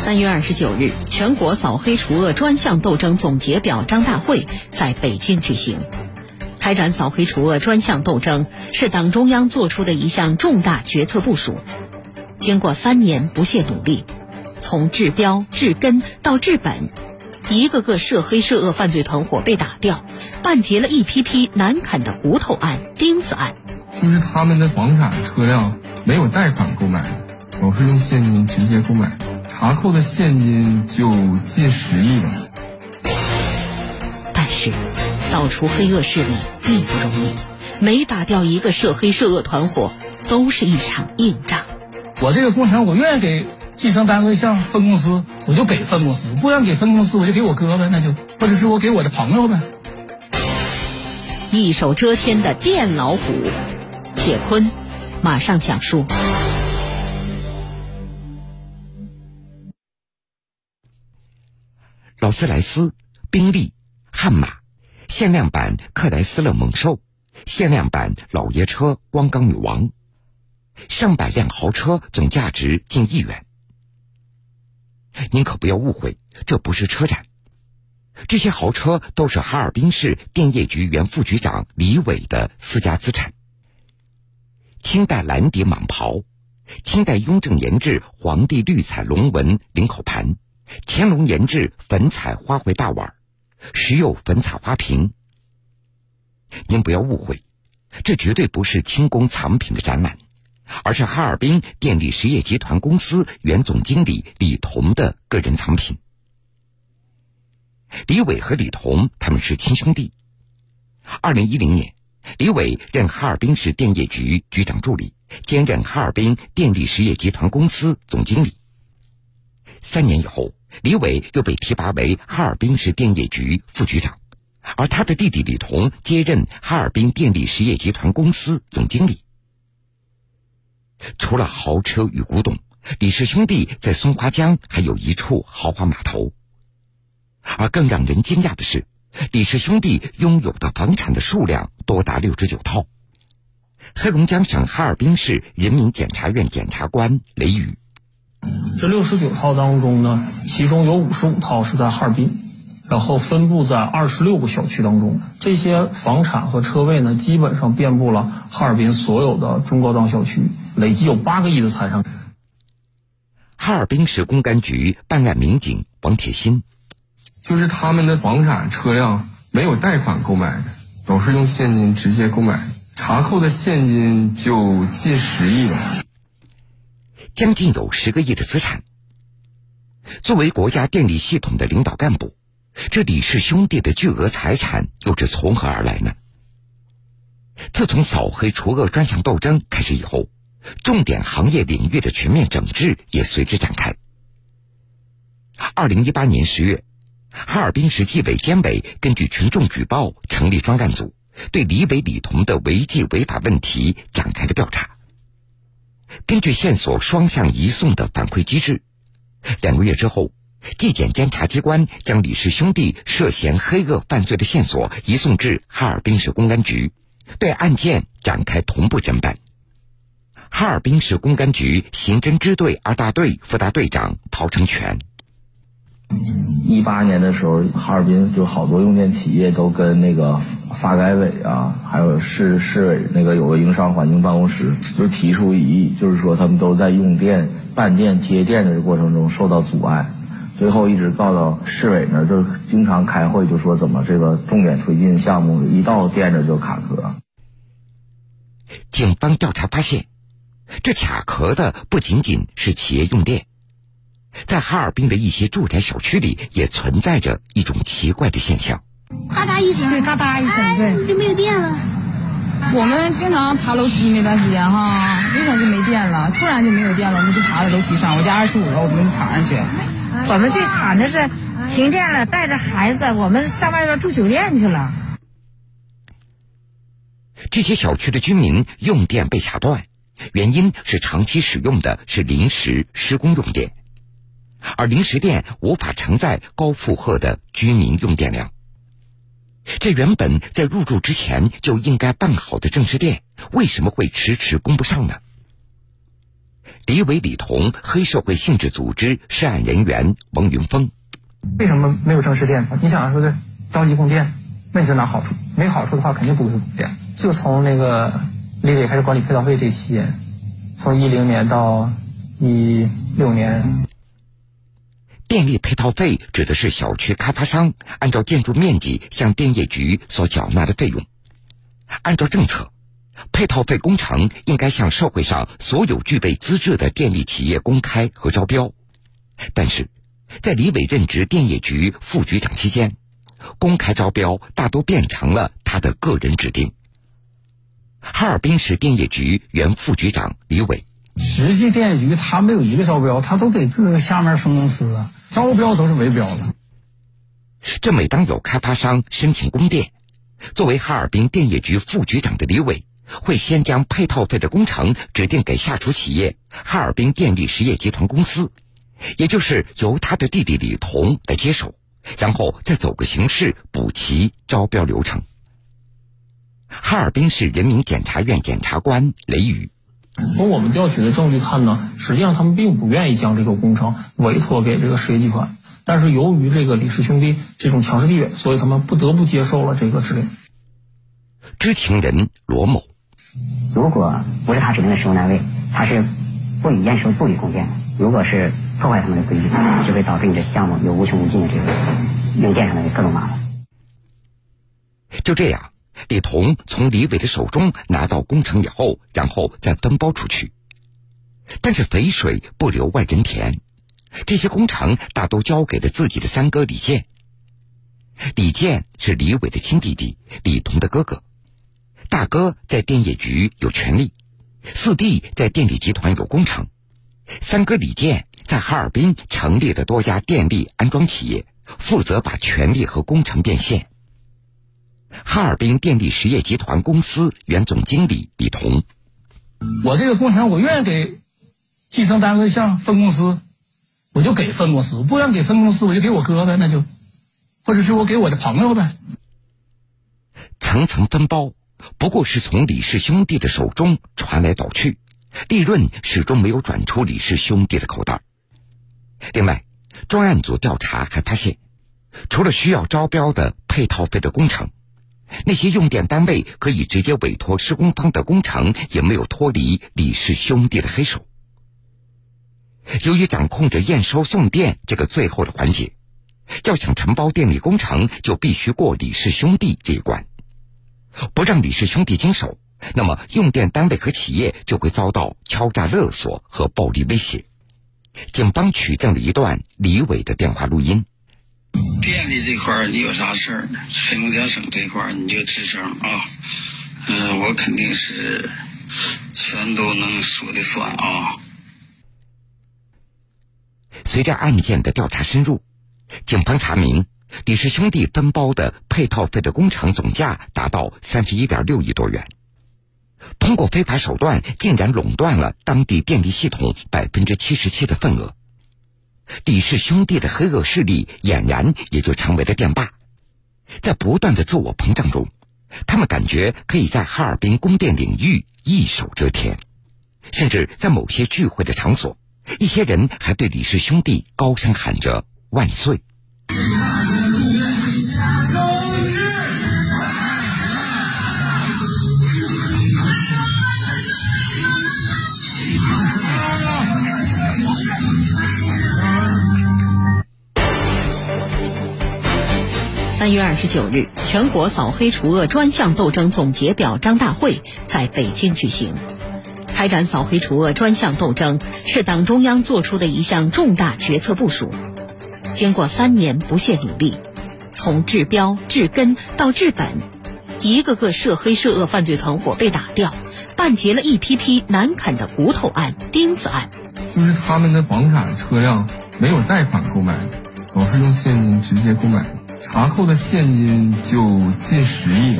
三月二十九日，全国扫黑除恶专项斗争总结表彰大会在北京举行。开展扫黑除恶专项斗争是党中央作出的一项重大决策部署。经过三年不懈努力，从治标治根到治本，一个个涉黑涉恶犯罪团伙被打掉，办结了一批批难啃的骨头案、钉子案。就是他们的房产、车辆没有贷款购买的，都是用现金直接购买，查扣的现金就近十亿吧。但是，扫除黑恶势力并不容易，每打掉一个涉黑涉恶团伙，都是一场硬仗。我这个工程，我愿意给计生单位像分公司，我就给分公司；不愿给分公司，我就给我哥呗，那就或者是我给我的朋友呗。一手遮天的电老虎。铁坤，马上讲述。劳斯莱斯、宾利、悍马，限量版克莱斯勒猛兽，限量版老爷车光钢女王，上百辆豪车总价值近亿元。您可不要误会，这不是车展，这些豪车都是哈尔滨市电业局原副局长李伟的私家资产。清代蓝底蟒袍，清代雍正研制皇帝绿彩龙纹领口盘，乾隆研制粉彩花卉大碗，时有粉彩花瓶。您不要误会，这绝对不是清宫藏品的展览，而是哈尔滨电力实业集团公司原总经理李彤的个人藏品。李伟和李彤他们是亲兄弟。二零一零年。李伟任哈尔滨市电业局局长助理，兼任哈尔滨电力实业集团公司总经理。三年以后，李伟又被提拔为哈尔滨市电业局副局长，而他的弟弟李彤接任哈尔滨电力实业集团公司总经理。除了豪车与古董，李氏兄弟在松花江还有一处豪华码头。而更让人惊讶的是。李氏兄弟拥有的房产的数量多达六十九套。黑龙江省哈尔滨市人民检察院检察官雷宇：这六十九套当中呢，其中有五十五套是在哈尔滨，然后分布在二十六个小区当中。这些房产和车位呢，基本上遍布了哈尔滨所有的中高档小区，累计有八个亿的财产。哈尔滨市公安局办案民警王铁新。就是他们的房产、车辆没有贷款购买的，都是用现金直接购买，查扣的现金就近十亿了，将近有十个亿的资产。作为国家电力系统的领导干部，这李氏兄弟的巨额财产又是从何而来呢？自从扫黑除恶专项斗争开始以后，重点行业领域的全面整治也随之展开。二零一八年十月。哈尔滨市纪委监委根据群众举报成立专案组，对李伟、李彤的违纪违法问题展开了调查。根据线索双向移送的反馈机制，两个月之后，纪检监察机关将李氏兄弟涉嫌黑恶犯罪的线索移送至哈尔滨市公安局，对案件展开同步侦办。哈尔滨市公安局刑侦支队二大队副大队长陶成全。一八年的时候，哈尔滨就好多用电企业都跟那个发改委啊，还有市市委那个有个营商环境办公室，就提出异议，就是说他们都在用电、办电、接电的过程中受到阻碍，最后一直告到市委那儿，就经常开会就说怎么这个重点推进项目一到电着就卡壳。警方调查发现，这卡壳的不仅仅是企业用电。在哈尔滨的一些住宅小区里，也存在着一种奇怪的现象。嘎哒一声，对，嘎哒一声，对，就没有电了。我们经常爬楼梯那段时间哈，为什么就没电了？突然就没有电了，我们就爬到楼梯上。我家二十五楼，我们爬上去。我们最惨的是停电了，带着孩子，我们上外边住酒店去了。这些小区的居民用电被卡断，原因是长期使用的是临时施工用电。而临时电无法承载高负荷的居民用电量，这原本在入住之前就应该办好的正式电，为什么会迟迟供不上呢？李伟、李彤黑社会性质组织涉案人员王云峰。为什么没有正式店？你想说的着急供电，那你就拿好处？没好处的话，肯定不会供电。就从那个李伟开始管理配套费这期间，从一零年到一六年。电力配套费指的是小区开发商按照建筑面积向电业局所缴纳的费用。按照政策，配套费工程应该向社会上所有具备资质的电力企业公开和招标。但是，在李伟任职电业局副局长期间，公开招标大都变成了他的个人指定。哈尔滨市电业局原副局长李伟，实际电业局他没有一个招标，他都给各个下面分公司。招标都是围标的。这每当有开发商申请供电，作为哈尔滨电业局副局长的李伟，会先将配套费的工程指定给下属企业哈尔滨电力实业集团公司，也就是由他的弟弟李彤来接手，然后再走个形式补齐招标流程。哈尔滨市人民检察院检察官雷宇。从我们调取的证据看呢，实际上他们并不愿意将这个工程委托给这个实业集团，但是由于这个李氏兄弟这种强势地位，所以他们不得不接受了这个指令。知情人罗某，如果不是他指定的施工单位，他是不予验收、不予供电的。如果是破坏他们的规矩，就会导致你这项目有无穷无尽的这个用电上的各种麻烦。就这样。李彤从李伟的手中拿到工程以后，然后再分包出去。但是肥水不流外人田，这些工程大都交给了自己的三哥李健。李健是李伟的亲弟弟，李彤的哥哥。大哥在电业局有权利，四弟在电力集团有工程，三哥李健在哈尔滨成立了多家电力安装企业，负责把权力和工程变现。哈尔滨电力实业集团公司原总经理李彤，我这个工程我愿意给继承单位像分公司，我就给分公司；不愿给分公司，我就给我哥呗，那就，或者是我给我的朋友呗。层层分包，不过是从李氏兄弟的手中传来倒去，利润始终没有转出李氏兄弟的口袋。另外，专案组调查还发现，除了需要招标的配套费的工程。那些用电单位可以直接委托施工方的工程，也没有脱离李氏兄弟的黑手。由于掌控着验收送电这个最后的环节，要想承包电力工程，就必须过李氏兄弟这一关。不让李氏兄弟经手，那么用电单位和企业就会遭到敲诈勒索和暴力威胁。警方取证了一段李伟的电话录音。电力这块你有啥事儿，黑龙江省这块你就吱声啊，嗯，我肯定是全都能说的算啊。随着案件的调查深入，警方查明李氏兄弟分包的配套费的工程总价达到三十一点六亿多元，通过非法手段竟然垄断了当地电力系统百分之七十七的份额。李氏兄弟的黑恶势力俨然也就成为了电霸，在不断的自我膨胀中，他们感觉可以在哈尔滨供电领域一手遮天，甚至在某些聚会的场所，一些人还对李氏兄弟高声喊着“万岁”。三月二十九日，全国扫黑除恶专项斗争总结表彰大会在北京举行。开展扫黑除恶专项斗争是党中央作出的一项重大决策部署。经过三年不懈努力，从治标治根到治本，一个个涉黑涉恶犯罪团伙被打掉，办结了一批批难啃的骨头案、钉子案。就是他们的房产、车辆没有贷款购买的，都是用现金直接购买。查扣的现金就近十亿，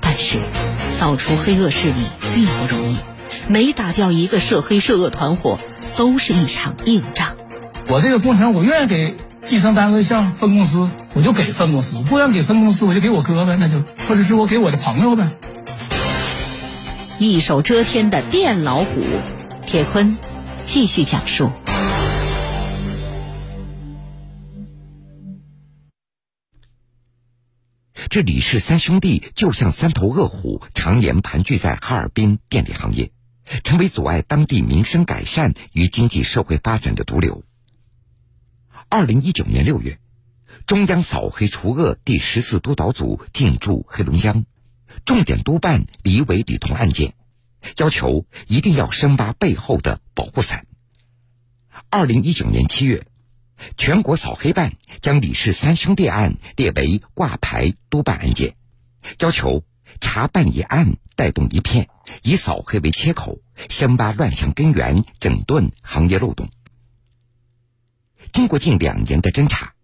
但是扫除黑恶势力并不容易，每打掉一个涉黑涉恶团伙，都是一场硬仗。我这个工程，我愿意给计生单位像分公司，我就给分公司；不愿给分公司，我就给我哥呗，那就或者是我给我的朋友呗。一手遮天的电老虎。铁坤继续讲述。这李氏三兄弟就像三头恶虎，常年盘踞在哈尔滨电力行业，成为阻碍当地民生改善与经济社会发展的毒瘤。二零一九年六月，中央扫黑除恶第十四督导组进驻黑龙江，重点督办李伟、李彤案件，要求一定要深挖背后的保护伞。二零一九年七月。全国扫黑办将李氏三兄弟案列为挂牌督办案件，要求查办一案带动一片，以扫黑为切口，深挖乱象根源，整顿行业漏洞。经过近两年的侦查，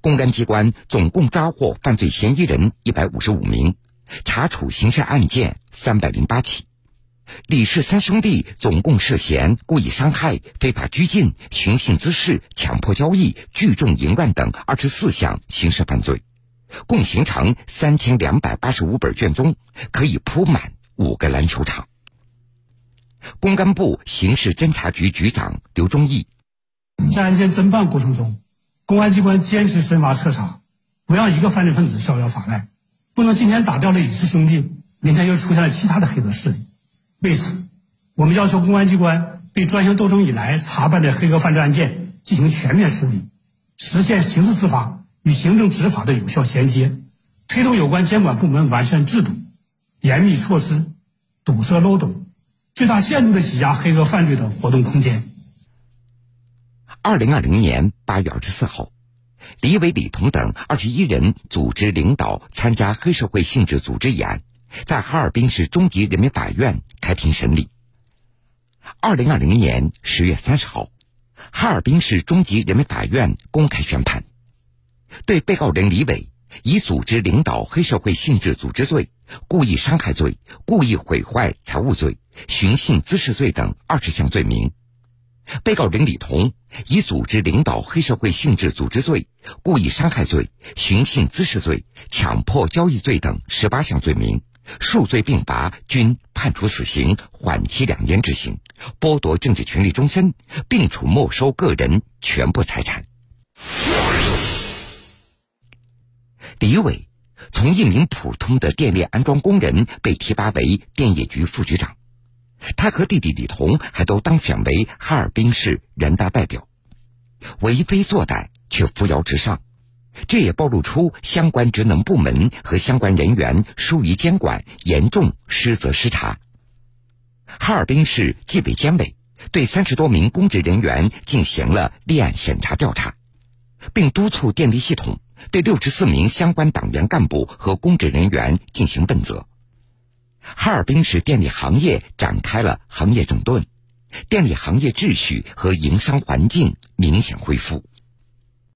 公安机关总共抓获犯罪嫌疑人一百五十五名，查处刑事案件三百零八起。李氏三兄弟总共涉嫌故意伤害、非法拘禁、寻衅滋事、强迫交易、聚众淫乱等二十四项刑事犯罪，共形成三千两百八十五本卷宗，可以铺满五个篮球场。公安部刑事侦查局局长刘忠义在案件侦办过程中，公安机关坚持深挖彻查，不让一个犯罪分子逍遥法外，不能今天打掉了李氏兄弟，明天又出现了其他的黑恶势力。为此，我们要求公安机关对专项斗争以来查办的黑恶犯罪案件进行全面梳理，实现刑事司法与行政执法的有效衔接，推动有关监管部门完善制度、严密措施，堵塞漏洞，最大限度的挤压黑恶犯罪的活动空间。二零二零年八月二十四号，李伟、李彤等二十一人组织领导参加黑社会性质组织一案。在哈尔滨市中级人民法院开庭审理。二零二零年十月三十号，哈尔滨市中级人民法院公开宣判，对被告人李伟以组织领导黑社会性质组织罪、故意伤害罪、故意毁坏财物罪、寻衅滋事罪等二十项罪名；被告人李彤以组织领导黑社会性质组织罪、故意伤害罪、寻衅滋事罪、强迫交易罪等十八项罪名。数罪并罚，均判处死刑，缓期两年执行，剥夺政治权利终身，并处没收个人全部财产。李伟从一名普通的电力安装工人被提拔为电业局副局长，他和弟弟李彤还都当选为哈尔滨市人大代表，为非作歹却扶摇直上。这也暴露出相关职能部门和相关人员疏于监管，严重失责失察。哈尔滨市纪委监委对三十多名公职人员进行了立案审查调查，并督促电力系统对六十四名相关党员干部和公职人员进行问责。哈尔滨市电力行业展开了行业整顿，电力行业秩序和营商环境明显恢复。